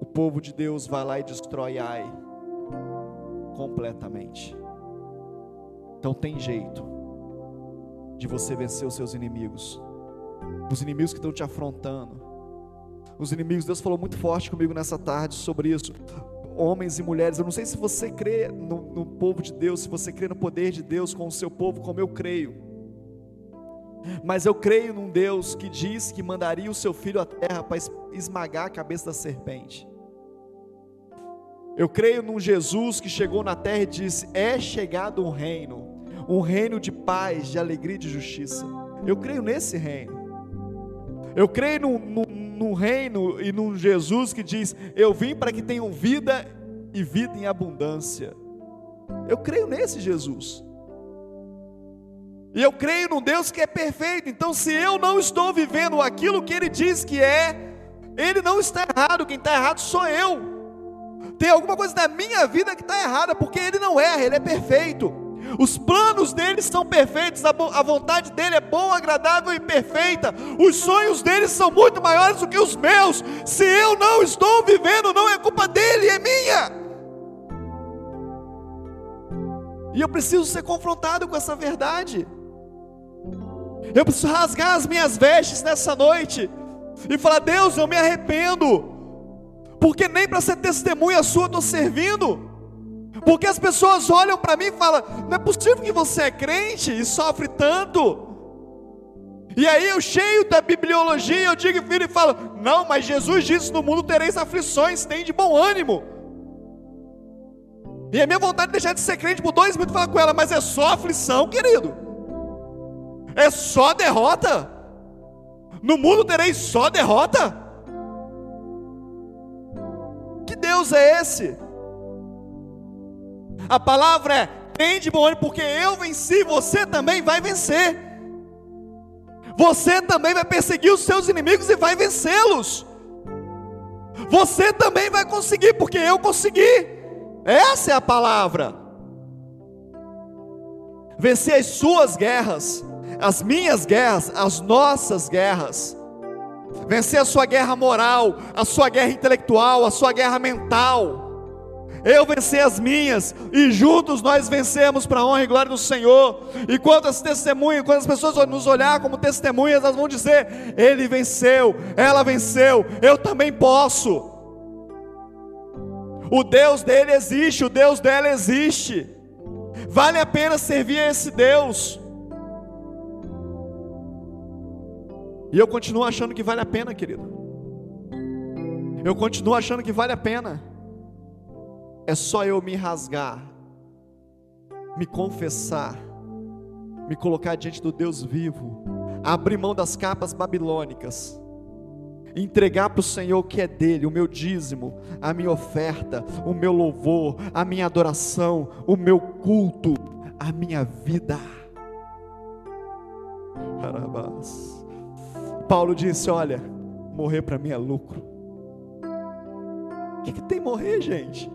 o povo de Deus vai lá e destrói Ai completamente. Então tem jeito de você vencer os seus inimigos, os inimigos que estão te afrontando, os inimigos. Deus falou muito forte comigo nessa tarde sobre isso. Homens e mulheres, eu não sei se você crê no, no povo de Deus, se você crê no poder de Deus com o seu povo, como eu creio. Mas eu creio num Deus que diz que mandaria o seu filho à terra para esmagar a cabeça da serpente. Eu creio num Jesus que chegou na terra e disse: É chegado um reino um reino de paz, de alegria e de justiça. Eu creio nesse reino. Eu creio no, no, no reino e no Jesus que diz: Eu vim para que tenham vida e vida em abundância. Eu creio nesse Jesus. E eu creio num Deus que é perfeito. Então, se eu não estou vivendo aquilo que Ele diz que é, Ele não está errado. Quem está errado sou eu. Tem alguma coisa na minha vida que está errada, porque Ele não erra, Ele é perfeito. Os planos dele são perfeitos, a vontade dele é boa, agradável e perfeita. Os sonhos dele são muito maiores do que os meus. Se eu não estou vivendo, não é culpa dele, é minha. E eu preciso ser confrontado com essa verdade. Eu preciso rasgar as minhas vestes nessa noite e falar: Deus, eu me arrependo, porque nem para ser testemunha sua estou servindo. Porque as pessoas olham para mim e falam: não é possível que você é crente e sofre tanto. E aí eu cheio da bibliologia, eu digo filho e falo: não, mas Jesus disse: no mundo tereis aflições, tem de bom ânimo. E a minha vontade de deixar de ser crente por dois minutos e falar com ela, mas é só aflição, querido. É só derrota. No mundo tereis só derrota. Que Deus é esse? A palavra é: tem de bom ânimo, porque eu venci, você também vai vencer. Você também vai perseguir os seus inimigos e vai vencê-los. Você também vai conseguir, porque eu consegui. Essa é a palavra. Vencer as suas guerras, as minhas guerras, as nossas guerras. Vencer a sua guerra moral, a sua guerra intelectual, a sua guerra mental eu venci as minhas, e juntos nós vencemos para a honra e glória do Senhor. E quando as testemunhas, quando as pessoas nos olhar como testemunhas, elas vão dizer: Ele venceu, ela venceu, eu também posso. O Deus dele existe, o Deus dela existe. Vale a pena servir a esse Deus. E eu continuo achando que vale a pena, querido. Eu continuo achando que vale a pena. É só eu me rasgar, me confessar, me colocar diante do Deus vivo, abrir mão das capas babilônicas, entregar para o Senhor o que é dele, o meu dízimo, a minha oferta, o meu louvor, a minha adoração, o meu culto, a minha vida. Carabas. Paulo disse: Olha, morrer para mim é lucro. O que, que tem morrer, gente?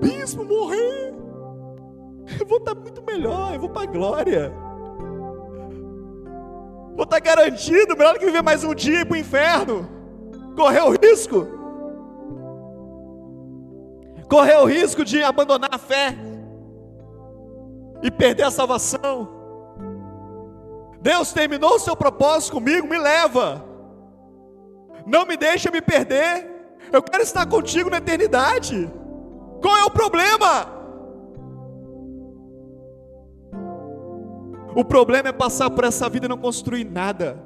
Bispo morrer, eu vou estar muito melhor, eu vou para a glória. Vou estar garantido, melhor que viver mais um dia e ir para o inferno. Correr o risco. Correr o risco de abandonar a fé e perder a salvação. Deus terminou o seu propósito comigo, me leva. Não me deixa me perder. Eu quero estar contigo na eternidade. Qual é o problema? O problema é passar por essa vida e não construir nada.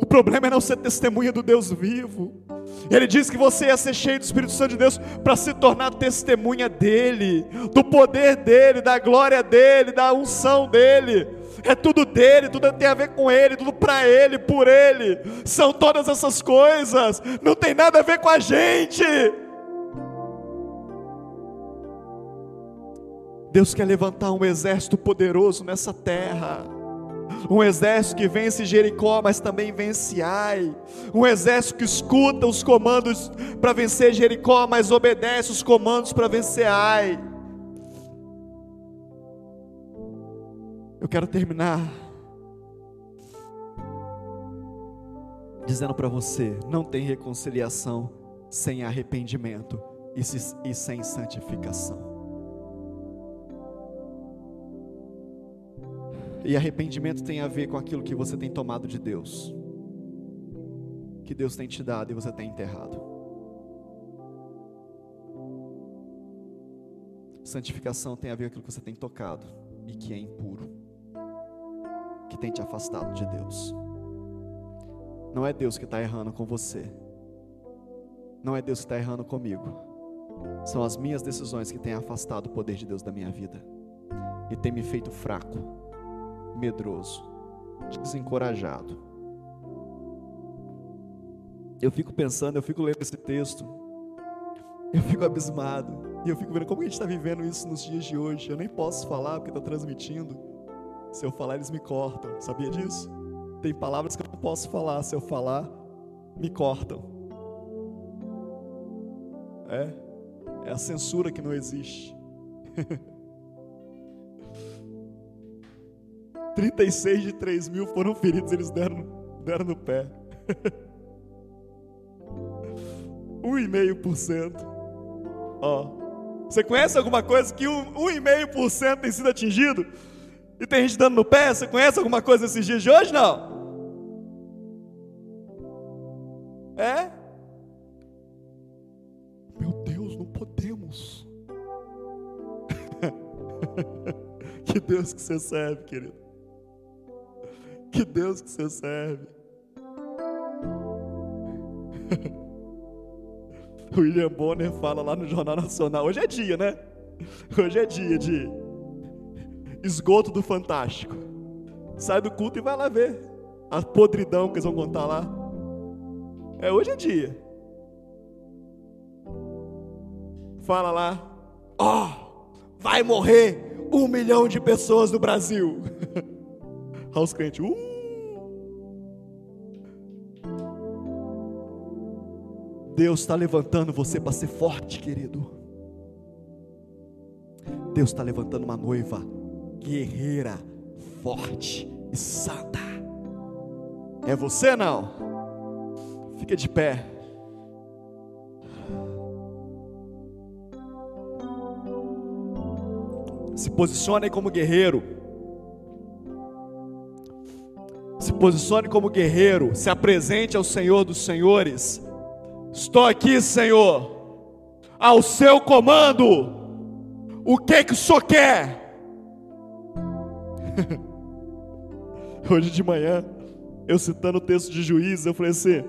O problema é não ser testemunha do Deus vivo. Ele diz que você ia ser cheio do Espírito Santo de Deus para se tornar testemunha dele, do poder dele, da glória dele, da unção dele é tudo dele, tudo tem a ver com ele, tudo para ele, por ele. São todas essas coisas, não tem nada a ver com a gente. Deus quer levantar um exército poderoso nessa terra. Um exército que vence Jericó, mas também vence Ai. Um exército que escuta os comandos para vencer Jericó, mas obedece os comandos para vencer Ai. Eu quero terminar dizendo para você: não tem reconciliação sem arrependimento e, sem santificação. E arrependimento tem a ver com aquilo que você tem tomado de Deus, que Deus tem te dado e você tem enterrado. Santificação tem a ver com aquilo que você tem tocado e que é impuro que tem te afastado de Deus. Não é Deus que está errando com você. Não é Deus que está errando comigo. São as minhas decisões que têm afastado o poder de Deus da minha vida e têm me feito fraco, medroso, desencorajado. Eu fico pensando, eu fico lendo esse texto, eu fico abismado, e eu fico vendo como a gente está vivendo isso nos dias de hoje. Eu nem posso falar porque estou transmitindo. Se eu falar, eles me cortam. Sabia disso? Tem palavras que eu não posso falar. Se eu falar, me cortam. É, é a censura que não existe. <laughs> 36 de 3 mil foram feridos, eles deram, deram no pé. <laughs> 1,5%. Ó. Você conhece alguma coisa que 1,5% tem sido atingido? E tem gente dando no pé? Você conhece alguma coisa esses dias de hoje? Não. É? Meu Deus, não podemos. <laughs> que Deus que você serve, querido. Que Deus que você serve. <laughs> William Bonner fala lá no Jornal Nacional. Hoje é dia, né? Hoje é dia de esgoto do Fantástico. Sai do culto e vai lá ver a podridão que eles vão contar lá. É, hoje é dia. Fala lá, ó, oh, vai morrer um milhão de pessoas no Brasil. <laughs> Aos crentes, uh, Deus está levantando você para ser forte, querido. Deus está levantando uma noiva guerreira, forte e santa. É você não? Fica de pé. Se posicione como guerreiro. Se posicione como guerreiro. Se apresente ao Senhor dos Senhores Estou aqui, Senhor, ao seu comando. O que que o Senhor quer? <laughs> Hoje de manhã, eu citando o texto de Juízes, eu falei assim: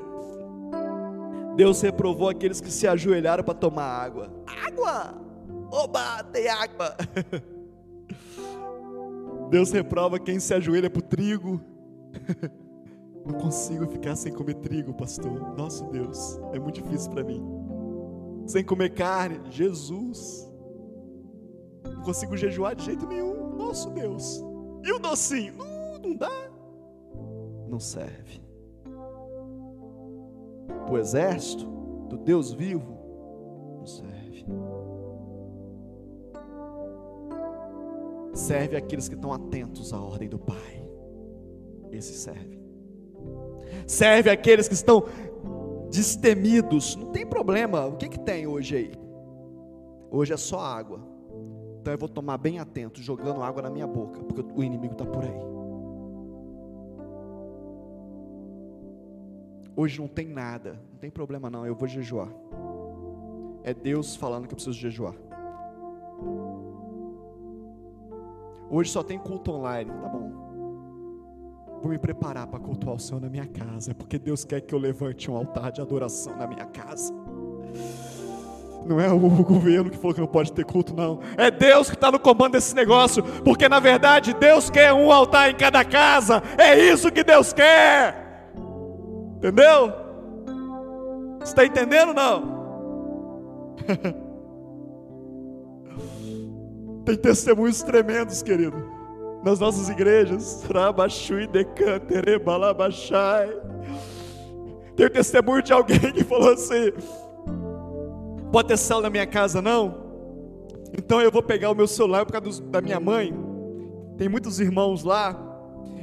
Deus reprovou aqueles que se ajoelharam para tomar água. Água! Oba, tem água! <laughs> Deus reprova quem se ajoelha para o trigo. <laughs> Não consigo ficar sem comer trigo, pastor. Nosso Deus, é muito difícil para mim. Sem comer carne, Jesus. Não consigo jejuar de jeito nenhum. Nosso Deus. E o docinho? Não, não dá. Não serve. O exército do Deus vivo não serve. Serve aqueles que estão atentos à ordem do Pai. Esse serve serve aqueles que estão destemidos. Não tem problema. O que, que tem hoje aí? Hoje é só água. Então eu vou tomar bem atento, jogando água na minha boca, porque o inimigo está por aí. Hoje não tem nada, não tem problema não, eu vou jejuar. É Deus falando que eu preciso jejuar. Hoje só tem culto online, tá bom. Vou me preparar para cultuar o Senhor na minha casa, porque Deus quer que eu levante um altar de adoração na minha casa. Não é o governo que falou que não pode ter culto, não. É Deus que está no comando desse negócio, porque na verdade Deus quer um altar em cada casa. É isso que Deus quer. Entendeu? Está entendendo não? <laughs> Tem testemunhos tremendos, querido nas nossas igrejas. Tem o testemunho de alguém que falou assim: pode ter céu na minha casa, não? Então eu vou pegar o meu celular por causa da minha mãe. Tem muitos irmãos lá.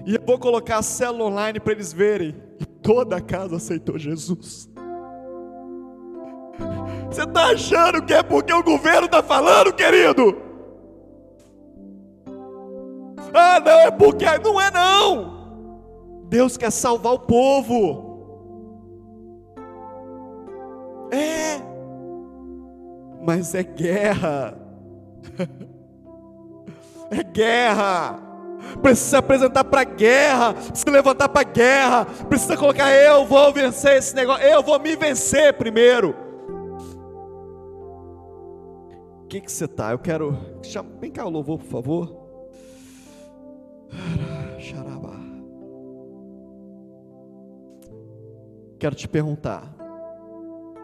E eu vou colocar a célula online para eles verem. E toda a casa aceitou Jesus. Você está achando que é porque o governo está falando, querido? Ah, não, é porque. Não é, não. Deus quer salvar o povo. É. Mas é guerra. É guerra. Precisa se apresentar para a guerra, se levantar para a guerra, precisa colocar eu vou vencer esse negócio, eu vou me vencer primeiro. que que você tá? Eu quero. Vem cá o louvor, por favor. Quero te perguntar.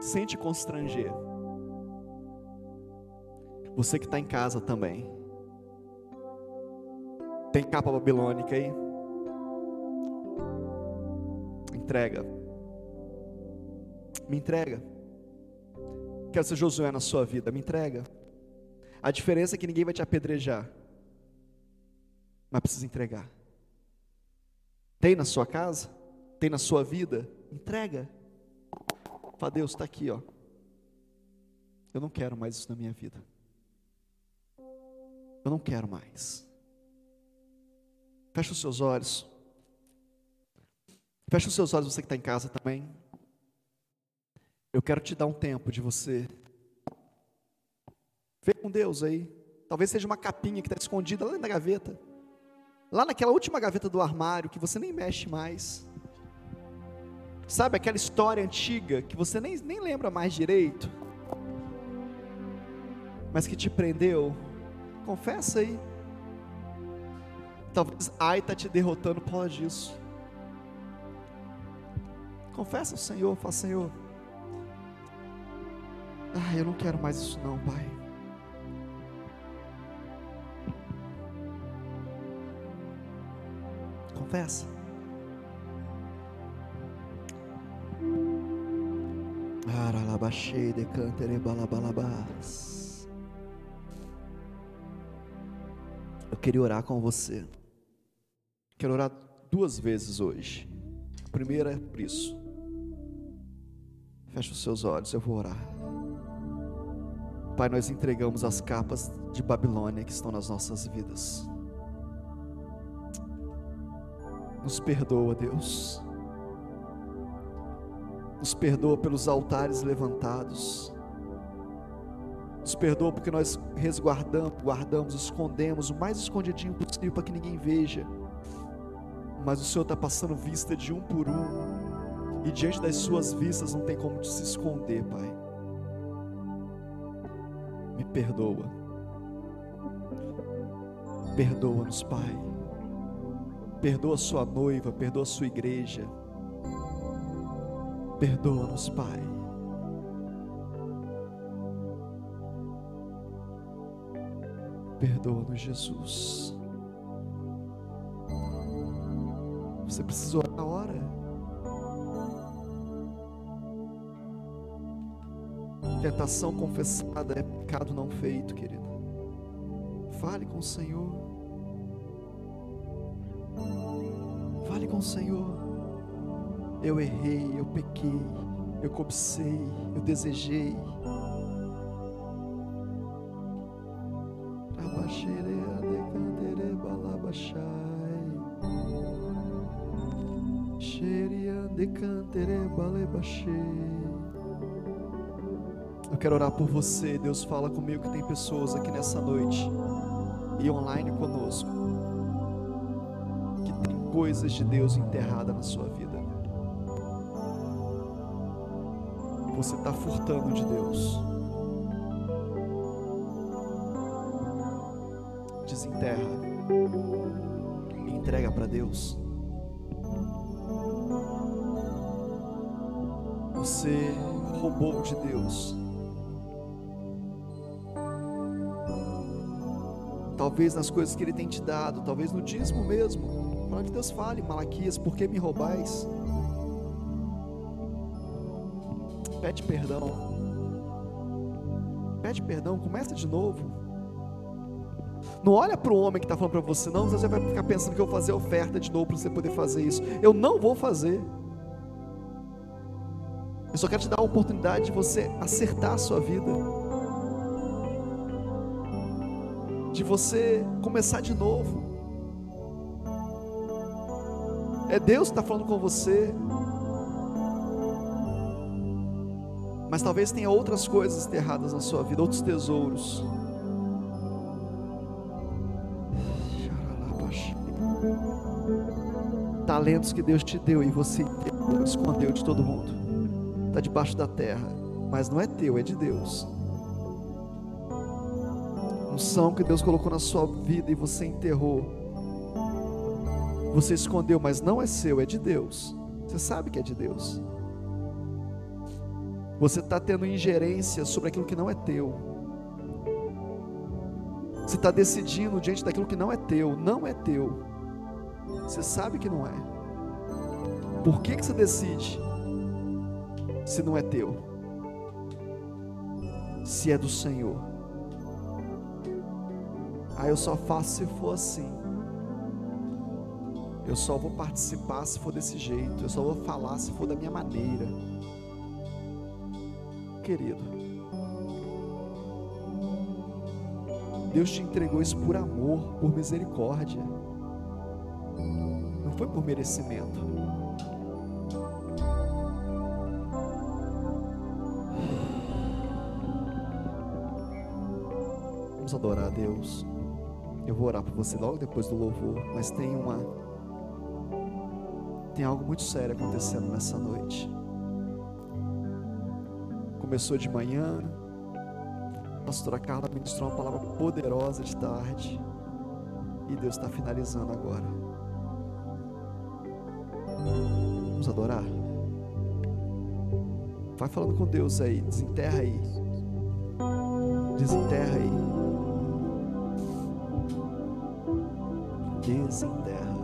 Sem te constranger. Você que está em casa também. Tem capa babilônica aí? Entrega. Me entrega. Quero ser Josué na sua vida, me entrega. A diferença é que ninguém vai te apedrejar, mas precisa entregar. Tem na sua casa? Tem na sua vida? Entrega. Fala, Deus, está aqui, ó. Eu não quero mais isso na minha vida. Eu não quero mais. Fecha os seus olhos. Fecha os seus olhos, você que está em casa também. Eu quero te dar um tempo de você ver com Deus aí. Talvez seja uma capinha que está escondida lá na gaveta. Lá naquela última gaveta do armário que você nem mexe mais. Sabe aquela história antiga que você nem, nem lembra mais direito, mas que te prendeu? Confessa aí. Talvez ai está te derrotando por causa disso. Confessa ao Senhor, fala Senhor. Ah, eu não quero mais isso não, Pai. Confessa. Aralabaxei de cantere balabalabás. Eu queria orar com você. Quero orar duas vezes hoje. A primeira é por isso. Feche os seus olhos, eu vou orar. Pai, nós entregamos as capas de Babilônia que estão nas nossas vidas. Nos perdoa, Deus. Nos perdoa pelos altares levantados. Perdoa porque nós resguardamos, guardamos, escondemos o mais escondidinho possível para que ninguém veja. Mas o Senhor está passando vista de um por um. E diante das suas vistas não tem como se esconder, Pai me perdoa. Perdoa-nos, Pai. Perdoa sua noiva, perdoa sua igreja. Perdoa-nos, Pai. Perdoa-nos, Jesus. Você precisa orar a hora. Tentação confessada é pecado não feito, querido. Fale com o Senhor. Fale com o Senhor. Eu errei, eu pequei, eu cobicei, eu desejei. Eu quero orar por você. Deus fala comigo que tem pessoas aqui nessa noite e online conosco que tem coisas de Deus enterrada na sua vida. Você está furtando de Deus. E entrega para Deus. Você roubou de Deus. talvez nas coisas que Ele tem te dado, talvez no dízimo mesmo. Para que Deus fale, Malaquias, por que me roubais? Pede perdão. Pede perdão, começa de novo. Não olha para o homem que está falando para você, não. Você vai ficar pensando que eu vou fazer oferta de novo para você poder fazer isso. Eu não vou fazer. Eu só quero te dar a oportunidade de você acertar a sua vida. de você começar de novo. É Deus que está falando com você. Mas talvez tenha outras coisas enterradas na sua vida, outros tesouros. Talentos que Deus te deu e você escondeu de todo mundo. Está debaixo da terra, mas não é teu, é de Deus. unção que Deus colocou na sua vida e você enterrou. Você escondeu, mas não é seu, é de Deus. Você sabe que é de Deus. Você está tendo ingerência sobre aquilo que não é teu. Você está decidindo diante daquilo que não é teu. Não é teu. Você sabe que não é. Por que, que você decide se não é teu? Se é do Senhor. Ah, eu só faço se for assim. Eu só vou participar se for desse jeito. Eu só vou falar se for da minha maneira. Querido, Deus te entregou isso por amor, por misericórdia. Não foi por merecimento. Vamos adorar a Deus. Eu vou orar por você logo depois do louvor, mas tem uma tem algo muito sério acontecendo nessa noite. Começou de manhã, a pastora Carla ministrou uma palavra poderosa de tarde, e Deus está finalizando agora. Vamos adorar? Vai falando com Deus aí, desenterra aí. Desenterra aí. Desenterra.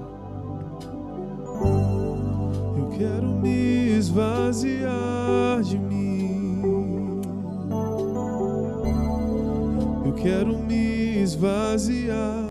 Eu quero me esvaziar de mim. Eu quero me esvaziar.